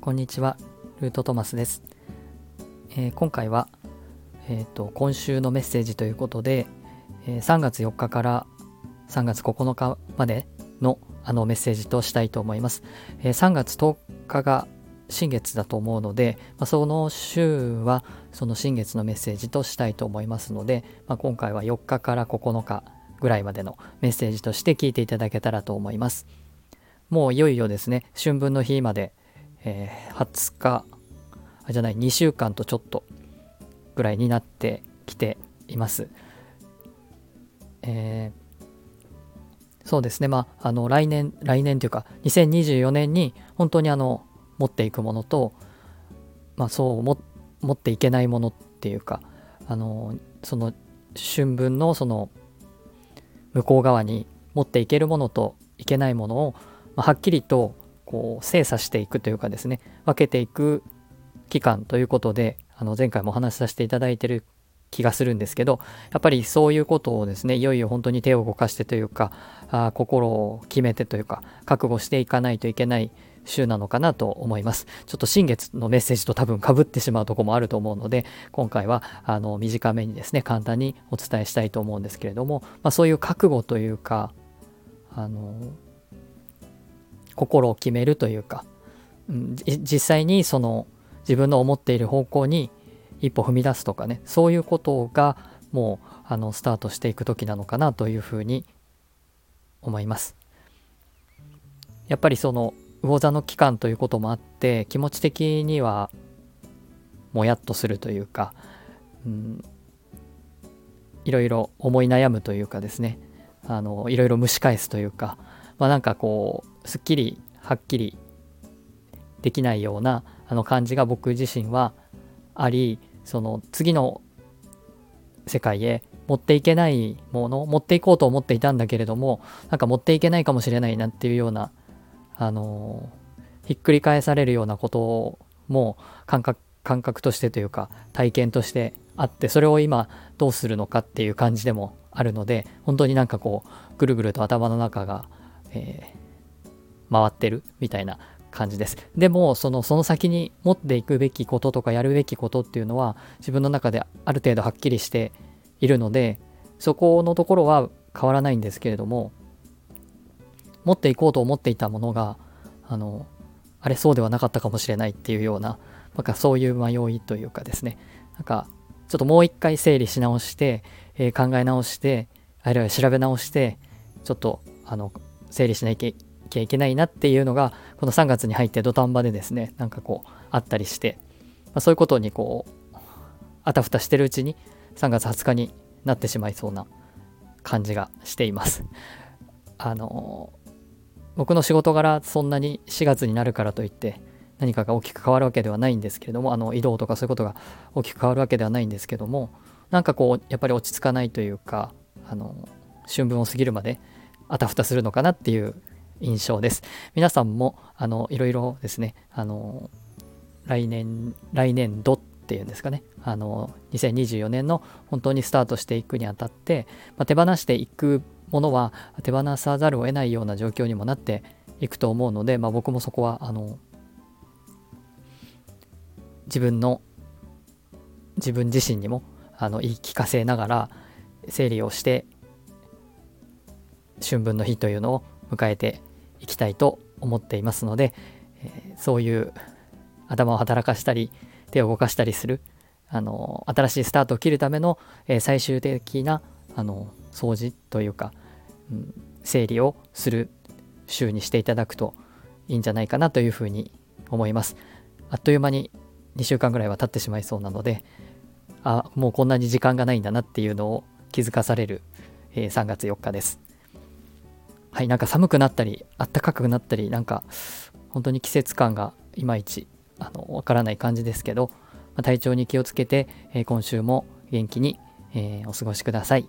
こんにちは、ルートトマスです。えー、今回は、えーと、今週のメッセージということで、えー、3月4日から3月9日までのあのメッセージとしたいと思います。えー、3月10日が新月だと思うので、まあ、その週はその新月のメッセージとしたいと思いますので、まあ、今回は4日から9日ぐらいまでのメッセージとして聞いていただけたらと思います。もういよいよですね、春分の日まで、えー、20日あじゃない2週間とちょっとぐらいになってきています。えー、そうですね、まあ、あの来年、来年というか、2024年に本当にあの持っていくものと、まあ、そう持っていけないものっていうか、あのその春分のその向こう側に持っていけるものといけないものを、まあ、はっきりとこう精査していくというかですね分けていく期間ということであの前回もお話しさせていただいてる気がするんですけどやっぱりそういうことをですねいよいよ本当に手を動かしてというかあ心を決めてというか覚悟していかないといけない週なのかなと思います。ちょっと新月のメッセージと多分かぶってしまうとこもあると思うので、今回はあの短めにですね、簡単にお伝えしたいと思うんですけれども、まあ、そういう覚悟というか、あの、心を決めるというか、うん、実際にその自分の思っている方向に一歩踏み出すとかね、そういうことがもうあのスタートしていく時なのかなというふうに思います。やっぱりその魚座の期間ということもあって気持ち的にはもやっとするというか、うん、いろいろ思い悩むというかですね。あのいろいろ蒸し返すというか、まあ、なんかこうすっきりはっきりできないようなあの感じが僕自身はありその次の世界へ持っていけないもの持っていこうと思っていたんだけれどもなんか持っていけないかもしれないなっていうようなあのひっくり返されるようなことも感覚感覚としてというか体験としてあってそれを今どうするのかっていう感じでもあるので本当になんかこうぐるぐると頭の中が、えー、回ってるみたいな感じです。でもそのその先に持っていくべきこととかやるべきことっていうのは自分の中である程度はっきりしているのでそこのところは変わらないんですけれども持っていこうと思っていたものがあのあれそうではなかったかもしれないっていうようななんかそういう迷いというかですね。なんかちょっともう一回整理し直して、えー、考え直してあるいは調べ直してちょっとあの整理しなきゃいけないなっていうのがこの3月に入って土壇場でですねなんかこうあったりして、まあ、そういうことにこうあたふたしてるうちに3月20日になってしまいそうな感じがしています。あの僕の仕事柄そんなに4月になるからといって何かが大きく変わるわけではないんですけれどもあの移動とかそういうことが大きく変わるわけではないんですけどもなんかこうやっぱり落ち着かないというかあの春分を過ぎるまであたふたするのかなっていう印象です。皆さんもあのいろいろですねあの来年来年度っていうんですかねあの2024年の本当にスタートしていくにあたって、まあ、手放していくものは手放さざるを得ないような状況にもなっていくと思うので、まあ、僕もそこはあの自分の自分自身にもあの言い聞かせながら整理をして春分の日というのを迎えていきたいと思っていますので、えー、そういう頭を働かしたり手を動かしたりするあの新しいスタートを切るための、えー、最終的なあの掃除というか、整理をする週にしていただくといいんじゃないかなというふうに思います。あっという間に2週間ぐらいは経ってしまいそうなので、あ、もうこんなに時間がないんだなっていうのを気づかされる、えー、3月4日です。はい、なんか寒くなったり、あったかくなったり、なんか本当に季節感がいまいちあのわからない感じですけど、ま、体調に気をつけて、え、今週も元気に、え、お過ごしください。